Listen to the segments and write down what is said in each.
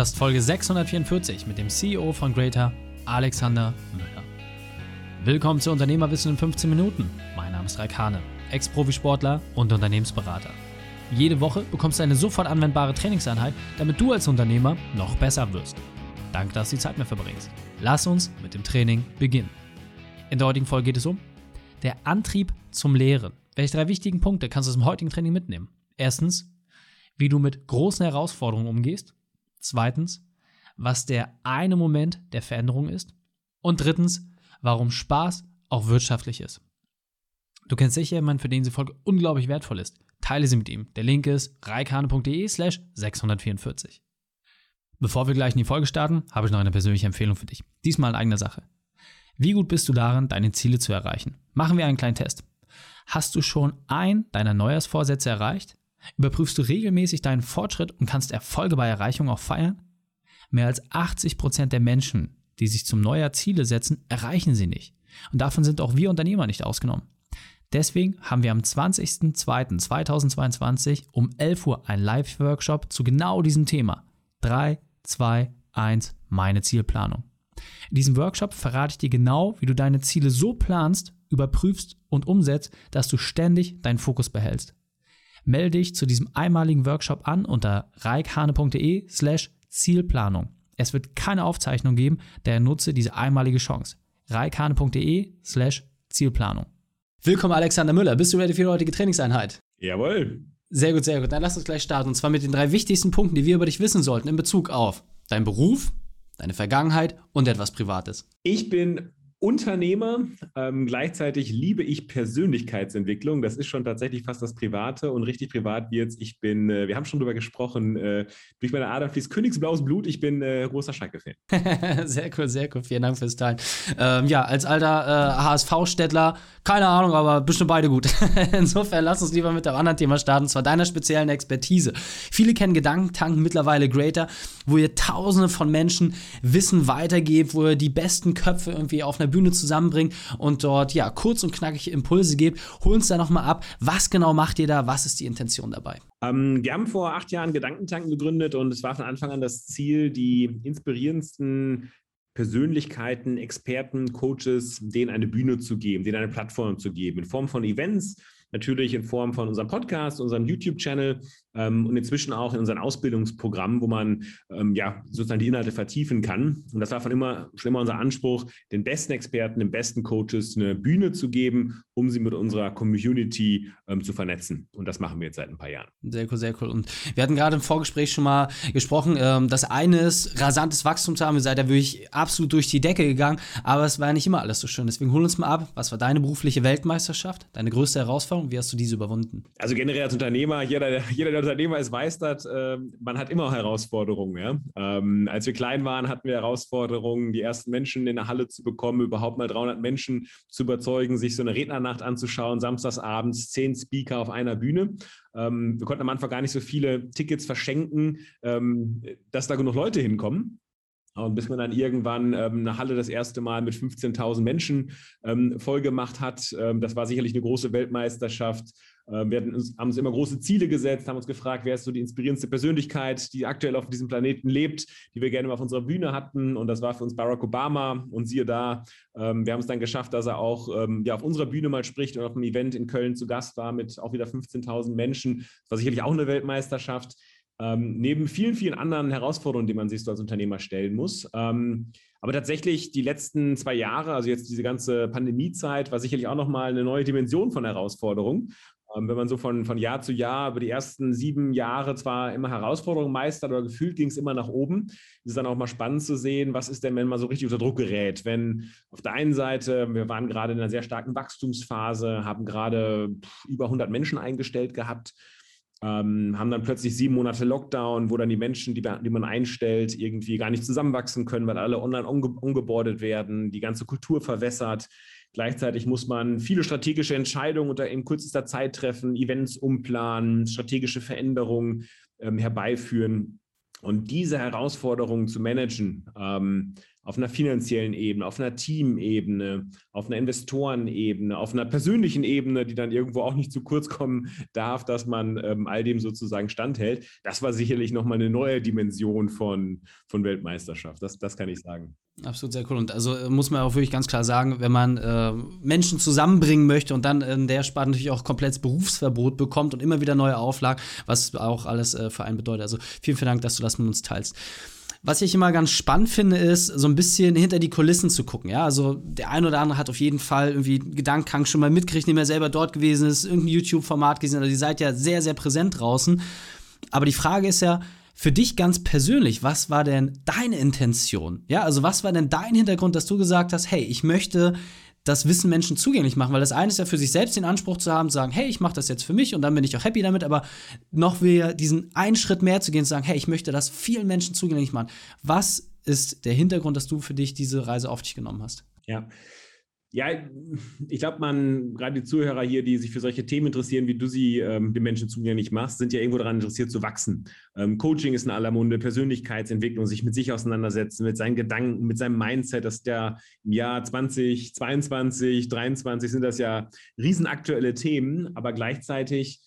Das ist Folge 644 mit dem CEO von Greater, Alexander Müller. Willkommen zu Unternehmerwissen in 15 Minuten. Mein Name ist Raikane, Ex-Profisportler und Unternehmensberater. Jede Woche bekommst du eine sofort anwendbare Trainingseinheit, damit du als Unternehmer noch besser wirst. Danke, dass du die Zeit mit verbringst. Lass uns mit dem Training beginnen. In der heutigen Folge geht es um der Antrieb zum Lehren. Welche drei wichtigen Punkte kannst du aus dem heutigen Training mitnehmen? Erstens, wie du mit großen Herausforderungen umgehst. Zweitens, was der eine Moment der Veränderung ist. Und drittens, warum Spaß auch wirtschaftlich ist. Du kennst sicher jemanden, für den diese Folge unglaublich wertvoll ist. Teile sie mit ihm. Der Link ist reikane.de slash 644. Bevor wir gleich in die Folge starten, habe ich noch eine persönliche Empfehlung für dich. Diesmal in eigener Sache. Wie gut bist du darin, deine Ziele zu erreichen? Machen wir einen kleinen Test. Hast du schon ein deiner Neujahrsvorsätze erreicht? Überprüfst du regelmäßig deinen Fortschritt und kannst Erfolge bei Erreichung auch feiern? Mehr als 80% der Menschen, die sich zum Neujahr Ziele setzen, erreichen sie nicht. Und davon sind auch wir Unternehmer nicht ausgenommen. Deswegen haben wir am 20.02.2022 um 11 Uhr einen Live-Workshop zu genau diesem Thema. 3, 2, 1, meine Zielplanung. In diesem Workshop verrate ich dir genau, wie du deine Ziele so planst, überprüfst und umsetzt, dass du ständig deinen Fokus behältst. Melde dich zu diesem einmaligen Workshop an unter reikhane.de slash Zielplanung. Es wird keine Aufzeichnung geben, daher nutze diese einmalige Chance. reikhane.de slash Zielplanung. Willkommen Alexander Müller. Bist du ready für die heutige Trainingseinheit? Jawohl. Sehr gut, sehr gut. Dann lass uns gleich starten. Und zwar mit den drei wichtigsten Punkten, die wir über dich wissen sollten in Bezug auf deinen Beruf, deine Vergangenheit und etwas Privates. Ich bin Unternehmer. Ähm, gleichzeitig liebe ich Persönlichkeitsentwicklung. Das ist schon tatsächlich fast das Private und richtig privat wird Ich bin, äh, wir haben schon drüber gesprochen, äh, durch meine Adern fließt Königsblaues Blut. Ich bin äh, großer Schalke-Fan. sehr cool, sehr cool. Vielen Dank fürs Teilen. Ähm, ja, als alter äh, HSV-Städtler, keine Ahnung, aber bestimmt beide gut. Insofern lass uns lieber mit dem anderen Thema starten, und zwar deiner speziellen Expertise. Viele kennen Gedankentanken mittlerweile Greater, wo ihr Tausende von Menschen Wissen weitergebt, wo ihr die besten Köpfe irgendwie auf einer Bühne zusammenbringt und dort ja kurz und knackig Impulse gebt. Hol uns da nochmal ab. Was genau macht ihr da? Was ist die Intention dabei? Ähm, wir haben vor acht Jahren Gedankentanken gegründet und es war von Anfang an das Ziel, die inspirierendsten Persönlichkeiten, Experten, Coaches, denen eine Bühne zu geben, denen eine Plattform zu geben, in Form von Events, natürlich in Form von unserem Podcast, unserem YouTube-Channel ähm, und inzwischen auch in unseren Ausbildungsprogrammen, wo man ähm, ja sozusagen die Inhalte vertiefen kann. Und das war von immer schon immer unser Anspruch, den besten Experten, den besten Coaches eine Bühne zu geben, um sie mit unserer Community ähm, zu vernetzen. Und das machen wir jetzt seit ein paar Jahren. Sehr cool, sehr cool. Und wir hatten gerade im Vorgespräch schon mal gesprochen, ähm, das eine ist, rasantes Wachstum zu haben. Ihr seid ja wirklich absolut durch die Decke gegangen, aber es war ja nicht immer alles so schön. Deswegen holen uns mal ab, was war deine berufliche Weltmeisterschaft, deine größte Herausforderung? Wie hast du diese überwunden? Also generell als Unternehmer, jeder, jeder der Unternehmer ist dass äh, man hat immer Herausforderungen. Ja? Ähm, als wir klein waren, hatten wir Herausforderungen, die ersten Menschen in der Halle zu bekommen, überhaupt mal 300 Menschen zu überzeugen, sich so eine Rednernacht anzuschauen, samstagsabends zehn Speaker auf einer Bühne. Ähm, wir konnten am Anfang gar nicht so viele Tickets verschenken, ähm, dass da genug Leute hinkommen. Und bis man dann irgendwann ähm, eine Halle das erste Mal mit 15.000 Menschen ähm, vollgemacht hat, ähm, das war sicherlich eine große Weltmeisterschaft. Ähm, wir uns, haben uns immer große Ziele gesetzt, haben uns gefragt, wer ist so die inspirierendste Persönlichkeit, die aktuell auf diesem Planeten lebt, die wir gerne mal auf unserer Bühne hatten. Und das war für uns Barack Obama. Und siehe da, ähm, wir haben es dann geschafft, dass er auch ähm, ja, auf unserer Bühne mal spricht und auf einem Event in Köln zu Gast war mit auch wieder 15.000 Menschen. Das war sicherlich auch eine Weltmeisterschaft. Ähm, neben vielen, vielen anderen Herausforderungen, die man sich so als Unternehmer stellen muss. Ähm, aber tatsächlich die letzten zwei Jahre, also jetzt diese ganze Pandemiezeit, war sicherlich auch nochmal eine neue Dimension von Herausforderungen. Ähm, wenn man so von, von Jahr zu Jahr über die ersten sieben Jahre zwar immer Herausforderungen meistert, aber gefühlt ging es immer nach oben, ist es dann auch mal spannend zu sehen, was ist denn, wenn man so richtig unter Druck gerät. Wenn auf der einen Seite, wir waren gerade in einer sehr starken Wachstumsphase, haben gerade über 100 Menschen eingestellt gehabt, ähm, haben dann plötzlich sieben Monate Lockdown, wo dann die Menschen, die, die, man einstellt, irgendwie gar nicht zusammenwachsen können, weil alle online umge umgebordet werden, die ganze Kultur verwässert. Gleichzeitig muss man viele strategische Entscheidungen unter in kürzester Zeit treffen, Events umplanen, strategische Veränderungen ähm, herbeiführen. Und diese Herausforderungen zu managen, ähm, auf einer finanziellen Ebene, auf einer Teamebene, auf einer Investorenebene, auf einer persönlichen Ebene, die dann irgendwo auch nicht zu kurz kommen darf, dass man ähm, all dem sozusagen standhält. Das war sicherlich nochmal eine neue Dimension von, von Weltmeisterschaft. Das, das kann ich sagen. Absolut sehr cool. Und also äh, muss man auch wirklich ganz klar sagen, wenn man äh, Menschen zusammenbringen möchte und dann in der Sparte natürlich auch komplettes Berufsverbot bekommt und immer wieder neue Auflagen, was auch alles äh, für einen bedeutet. Also vielen, vielen Dank, dass du das mit uns teilst. Was ich immer ganz spannend finde, ist, so ein bisschen hinter die Kulissen zu gucken. Ja, also der ein oder andere hat auf jeden Fall irgendwie Gedankenkrank schon mal mitgekriegt, indem er selber dort gewesen ist, irgendein YouTube-Format gesehen. Also, ihr seid ja sehr, sehr präsent draußen. Aber die Frage ist ja, für dich ganz persönlich, was war denn deine Intention? Ja, also was war denn dein Hintergrund, dass du gesagt hast, hey, ich möchte das Wissen Menschen zugänglich machen, weil das eine ist ja für sich selbst den Anspruch zu haben, zu sagen, hey, ich mache das jetzt für mich und dann bin ich auch happy damit, aber noch wieder diesen einen Schritt mehr zu gehen zu sagen, hey, ich möchte das vielen Menschen zugänglich machen. Was ist der Hintergrund, dass du für dich diese Reise auf dich genommen hast? Ja, ja, ich glaube, man, gerade die Zuhörer hier, die sich für solche Themen interessieren, wie du sie ähm, den Menschen zugänglich machst, sind ja irgendwo daran interessiert zu wachsen. Ähm, Coaching ist in aller Munde, Persönlichkeitsentwicklung, sich mit sich auseinandersetzen, mit seinen Gedanken, mit seinem Mindset, dass der im Jahr 2022, 2023 sind das ja riesenaktuelle Themen, aber gleichzeitig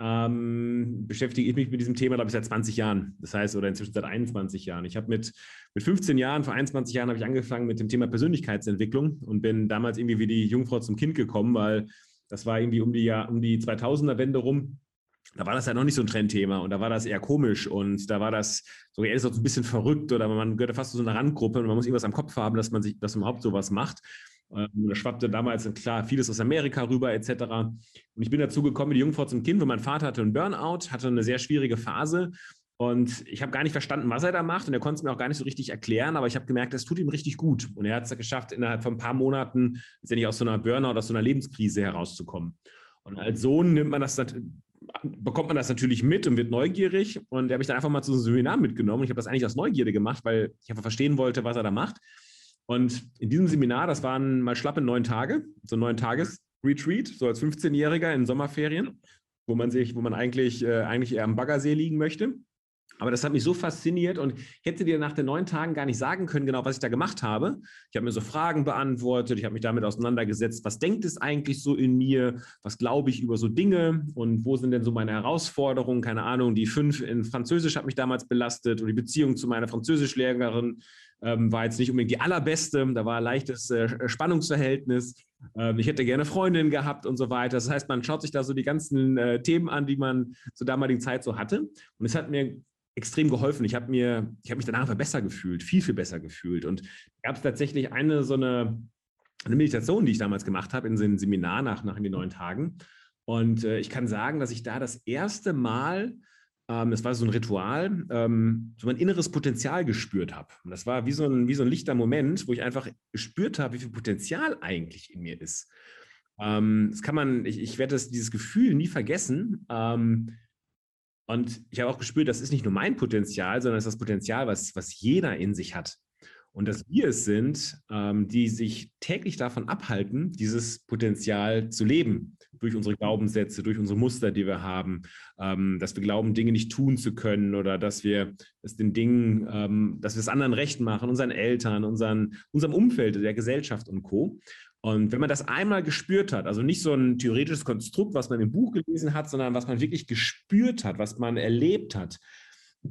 ähm, beschäftige ich mich mit diesem Thema, glaube ich, seit 20 Jahren. Das heißt, oder inzwischen seit 21 Jahren. Ich habe mit, mit 15 Jahren, vor 21 Jahren habe ich angefangen mit dem Thema Persönlichkeitsentwicklung und bin damals irgendwie wie die Jungfrau zum Kind gekommen, weil das war irgendwie um die, Jahr, um die 2000er-Wende rum. Da war das ja noch nicht so ein Trendthema und da war das eher komisch und da war das so eher so ein bisschen verrückt oder man gehörte fast zu so einer Randgruppe und man muss irgendwas am Kopf haben, dass man sich, dass man überhaupt sowas macht. Ähm, da schwappte damals klar vieles aus Amerika rüber etc. Und ich bin dazu gekommen, die Jungfrau zum Kind, weil mein Vater hatte einen Burnout, hatte eine sehr schwierige Phase. Und ich habe gar nicht verstanden, was er da macht. Und er konnte es mir auch gar nicht so richtig erklären. Aber ich habe gemerkt, es tut ihm richtig gut. Und er hat es geschafft, innerhalb von ein paar Monaten letztendlich aus so einer Burnout, aus so einer Lebenskrise herauszukommen. Und als Sohn nimmt man das, bekommt man das natürlich mit und wird neugierig. Und er habe ich dann einfach mal zu so einem Seminar mitgenommen. Ich habe das eigentlich aus Neugierde gemacht, weil ich einfach verstehen wollte, was er da macht. Und in diesem Seminar, das waren mal schlappe neun Tage, so neun Tages-Retreat, so als 15-Jähriger in Sommerferien, wo man sich, wo man eigentlich, äh, eigentlich eher am Baggersee liegen möchte. Aber das hat mich so fasziniert und ich hätte dir nach den neun Tagen gar nicht sagen können, genau was ich da gemacht habe. Ich habe mir so Fragen beantwortet, ich habe mich damit auseinandergesetzt, was denkt es eigentlich so in mir, was glaube ich über so Dinge und wo sind denn so meine Herausforderungen, keine Ahnung, die fünf in Französisch hat mich damals belastet und die Beziehung zu meiner Französischlehrerin ähm, war jetzt nicht unbedingt die allerbeste, da war ein leichtes äh, Spannungsverhältnis. Ähm, ich hätte gerne Freundin gehabt und so weiter. Das heißt, man schaut sich da so die ganzen äh, Themen an, die man zur damaligen Zeit so hatte. Und es hat mir extrem geholfen. Ich habe mir, ich habe mich danach besser gefühlt, viel, viel besser gefühlt. Und gab es tatsächlich eine so eine, eine Meditation, die ich damals gemacht habe in so einem Seminar nach, nach den neun Tagen. Und äh, ich kann sagen, dass ich da das erste Mal ähm, das war so ein Ritual, ähm, so mein inneres Potenzial gespürt habe. Und das war wie so, ein, wie so ein lichter Moment, wo ich einfach gespürt habe, wie viel Potenzial eigentlich in mir ist. Ähm, das kann man, ich, ich werde dieses Gefühl nie vergessen. Ähm, und ich habe auch gespürt, das ist nicht nur mein Potenzial, sondern das ist das Potenzial, was, was jeder in sich hat. Und dass wir es sind, ähm, die sich täglich davon abhalten, dieses Potenzial zu leben, durch unsere Glaubenssätze, durch unsere Muster, die wir haben, ähm, dass wir glauben, Dinge nicht tun zu können oder dass wir es den Dingen, ähm, dass wir es anderen recht machen, unseren Eltern, unseren, unserem Umfeld, der Gesellschaft und Co. Und wenn man das einmal gespürt hat, also nicht so ein theoretisches Konstrukt, was man im Buch gelesen hat, sondern was man wirklich gespürt hat, was man erlebt hat,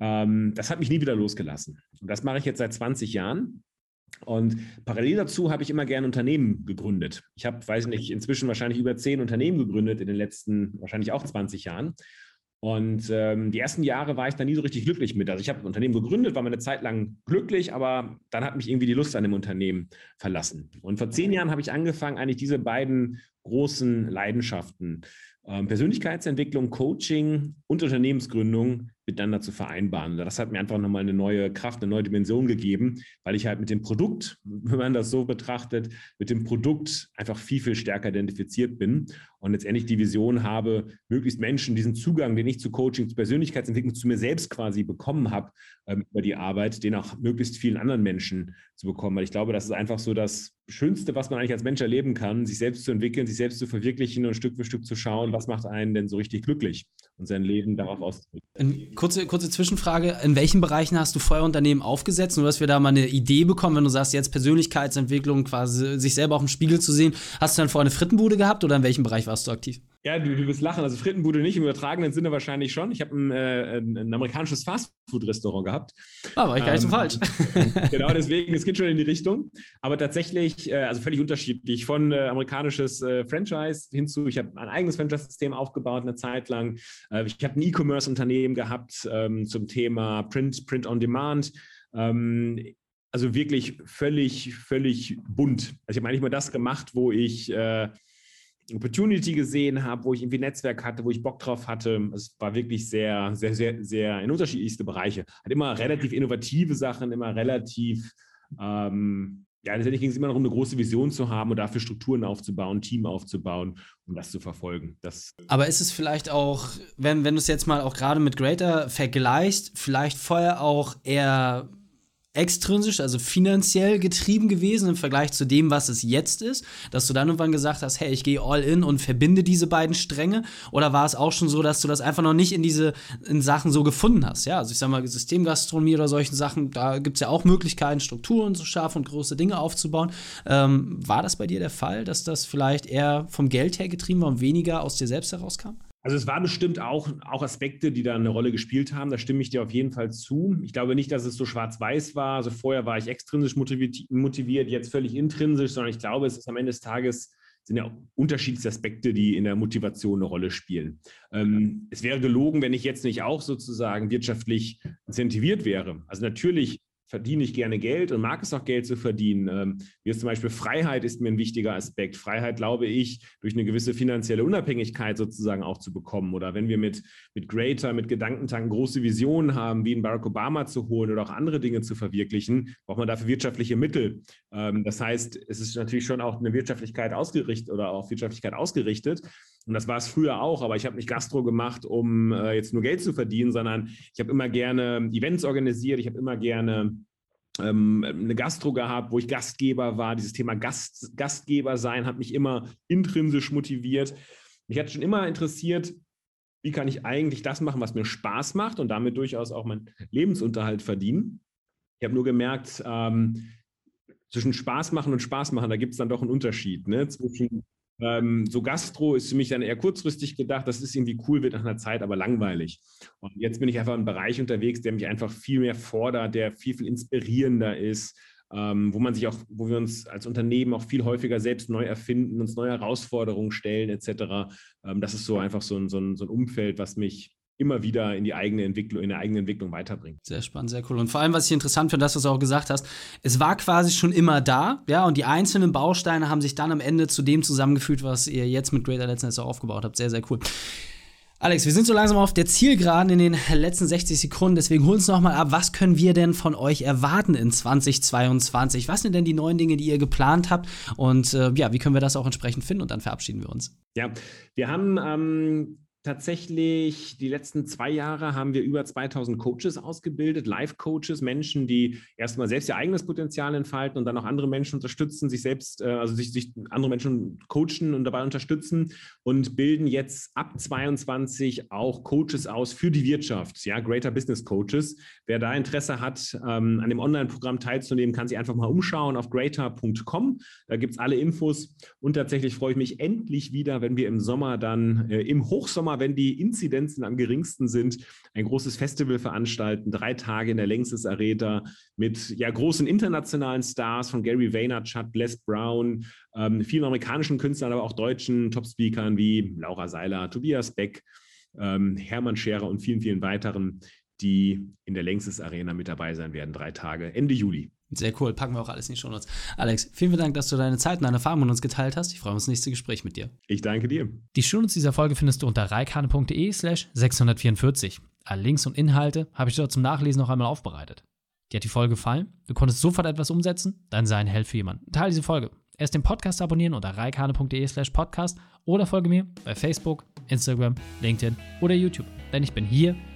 ähm, das hat mich nie wieder losgelassen. Und das mache ich jetzt seit 20 Jahren. Und parallel dazu habe ich immer gerne Unternehmen gegründet. Ich habe, weiß nicht, inzwischen wahrscheinlich über zehn Unternehmen gegründet in den letzten wahrscheinlich auch 20 Jahren. Und ähm, die ersten Jahre war ich da nie so richtig glücklich mit. Also ich habe ein Unternehmen gegründet, war mal eine Zeit lang glücklich, aber dann hat mich irgendwie die Lust an dem Unternehmen verlassen. Und vor zehn Jahren habe ich angefangen, eigentlich diese beiden großen Leidenschaften, ähm, Persönlichkeitsentwicklung, Coaching und Unternehmensgründung miteinander zu vereinbaren. Das hat mir einfach nochmal eine neue Kraft, eine neue Dimension gegeben, weil ich halt mit dem Produkt, wenn man das so betrachtet, mit dem Produkt einfach viel, viel stärker identifiziert bin und letztendlich die Vision habe, möglichst Menschen diesen Zugang, den ich zu Coaching, zu Persönlichkeitsentwicklung, zu mir selbst quasi bekommen habe ähm, über die Arbeit, den auch möglichst vielen anderen Menschen zu bekommen. Weil ich glaube, das ist einfach so das Schönste, was man eigentlich als Mensch erleben kann, sich selbst zu entwickeln, sich selbst zu verwirklichen und Stück für Stück zu schauen, was macht einen denn so richtig glücklich und sein Leben darauf auszudrücken. Kurze, kurze Zwischenfrage: In welchen Bereichen hast du vorher Unternehmen aufgesetzt? Nur, dass wir da mal eine Idee bekommen, wenn du sagst, jetzt Persönlichkeitsentwicklung, quasi sich selber auf dem Spiegel zu sehen. Hast du dann vorher eine Frittenbude gehabt oder in welchem Bereich warst du aktiv? Ja, du, du wirst lachen. Also Frittenbude nicht, im übertragenen Sinne wahrscheinlich schon. Ich habe ein, äh, ein, ein, amerikanisches Fastfood-Restaurant gehabt. Ah, war ich gar nicht so ähm, falsch. genau, deswegen, es geht schon in die Richtung. Aber tatsächlich, äh, also völlig unterschiedlich. Von äh, amerikanisches äh, Franchise hinzu, ich habe ein eigenes Franchise-System aufgebaut eine Zeit lang. Äh, ich habe ein E-Commerce-Unternehmen gehabt ähm, zum Thema Print, Print on Demand. Ähm, also wirklich völlig, völlig bunt. Also ich habe eigentlich mal das gemacht, wo ich äh, Opportunity gesehen habe, wo ich irgendwie Netzwerk hatte, wo ich Bock drauf hatte. Es war wirklich sehr, sehr, sehr, sehr in unterschiedlichste Bereiche. Hat immer relativ innovative Sachen, immer relativ, ähm, ja, letztendlich ging es immer darum, eine große Vision zu haben und dafür Strukturen aufzubauen, Team aufzubauen, um das zu verfolgen. Das Aber ist es vielleicht auch, wenn, wenn du es jetzt mal auch gerade mit Greater vergleichst, vielleicht vorher auch eher extrinsisch, also finanziell getrieben gewesen im Vergleich zu dem, was es jetzt ist? Dass du dann irgendwann gesagt hast, hey, ich gehe all in und verbinde diese beiden Stränge? Oder war es auch schon so, dass du das einfach noch nicht in diese in Sachen so gefunden hast? Ja, also ich sag mal, Systemgastronomie oder solchen Sachen, da gibt es ja auch Möglichkeiten, Strukturen zu schaffen und große Dinge aufzubauen. Ähm, war das bei dir der Fall, dass das vielleicht eher vom Geld her getrieben war und weniger aus dir selbst herauskam? Also es war bestimmt auch, auch Aspekte, die da eine Rolle gespielt haben. Da stimme ich dir auf jeden Fall zu. Ich glaube nicht, dass es so schwarz-weiß war. Also vorher war ich extrinsisch motiviert, jetzt völlig intrinsisch, sondern ich glaube, es ist am Ende des Tages sind ja unterschiedliche Aspekte, die in der Motivation eine Rolle spielen. Ähm, es wäre gelogen, wenn ich jetzt nicht auch sozusagen wirtschaftlich incentiviert wäre. Also natürlich verdiene ich gerne Geld und mag es auch Geld zu verdienen. Ähm, wie zum Beispiel Freiheit ist mir ein wichtiger Aspekt. Freiheit, glaube ich, durch eine gewisse finanzielle Unabhängigkeit sozusagen auch zu bekommen. Oder wenn wir mit, mit Greater, mit Gedankentanken große Visionen haben, wie einen Barack Obama zu holen oder auch andere Dinge zu verwirklichen, braucht man dafür wirtschaftliche Mittel. Ähm, das heißt, es ist natürlich schon auch eine Wirtschaftlichkeit ausgerichtet oder auf Wirtschaftlichkeit ausgerichtet. Und das war es früher auch, aber ich habe nicht Gastro gemacht, um äh, jetzt nur Geld zu verdienen, sondern ich habe immer gerne Events organisiert, ich habe immer gerne ähm, eine Gastro gehabt, wo ich Gastgeber war. Dieses Thema Gast, Gastgeber sein hat mich immer intrinsisch motiviert. Mich hat schon immer interessiert, wie kann ich eigentlich das machen, was mir Spaß macht und damit durchaus auch meinen Lebensunterhalt verdienen. Ich habe nur gemerkt, ähm, zwischen Spaß machen und Spaß machen, da gibt es dann doch einen Unterschied ne? zwischen ähm, so Gastro ist für mich dann eher kurzfristig gedacht. Das ist irgendwie cool, wird nach einer Zeit aber langweilig. Und jetzt bin ich einfach im Bereich unterwegs, der mich einfach viel mehr fordert, der viel, viel inspirierender ist, ähm, wo man sich auch, wo wir uns als Unternehmen auch viel häufiger selbst neu erfinden, uns neue Herausforderungen stellen, etc. Ähm, das ist so einfach so ein, so ein, so ein Umfeld, was mich immer wieder in die eigene Entwicklung, in der eigene Entwicklung weiterbringt. Sehr spannend, sehr cool. Und vor allem, was ich interessant finde, das, was du auch gesagt hast, es war quasi schon immer da, ja, und die einzelnen Bausteine haben sich dann am Ende zu dem zusammengefügt, was ihr jetzt mit Greater letztendlich auch aufgebaut habt. Sehr, sehr cool. Alex, wir sind so langsam auf der Zielgeraden in den letzten 60 Sekunden, deswegen hol uns nochmal ab, was können wir denn von euch erwarten in 2022? Was sind denn die neuen Dinge, die ihr geplant habt? Und äh, ja, wie können wir das auch entsprechend finden? Und dann verabschieden wir uns. Ja, wir haben ähm tatsächlich die letzten zwei Jahre haben wir über 2000 Coaches ausgebildet, Live-Coaches, Menschen, die erstmal selbst ihr eigenes Potenzial entfalten und dann auch andere Menschen unterstützen, sich selbst, äh, also sich, sich andere Menschen coachen und dabei unterstützen und bilden jetzt ab 22 auch Coaches aus für die Wirtschaft, ja, Greater Business Coaches. Wer da Interesse hat, ähm, an dem Online-Programm teilzunehmen, kann sich einfach mal umschauen auf greater.com. Da gibt es alle Infos und tatsächlich freue ich mich endlich wieder, wenn wir im Sommer dann äh, im Hochsommer wenn die Inzidenzen am geringsten sind, ein großes Festival veranstalten, drei Tage in der Längstes Arena mit ja, großen internationalen Stars von Gary Vaynerchuk, Les Brown, ähm, vielen amerikanischen Künstlern, aber auch deutschen Top-Speakern wie Laura Seiler, Tobias Beck, ähm, Hermann Scherer und vielen, vielen weiteren, die in der Längstes Arena mit dabei sein werden, drei Tage, Ende Juli. Sehr cool, packen wir auch alles in die Shownotes. Alex, vielen Dank, dass du deine Zeit und deine Erfahrungen mit uns geteilt hast. Ich freue mich aufs nächste Gespräch mit dir. Ich danke dir. Die Shownotes dieser Folge findest du unter reikane.de slash 644. Alle Links und Inhalte habe ich dort zum Nachlesen noch einmal aufbereitet. Dir hat die Folge gefallen? Du konntest sofort etwas umsetzen? Dann sei ein Held für jemanden. Teile diese Folge. Erst den Podcast abonnieren unter reikane.de slash podcast oder folge mir bei Facebook, Instagram, LinkedIn oder YouTube. Denn ich bin hier,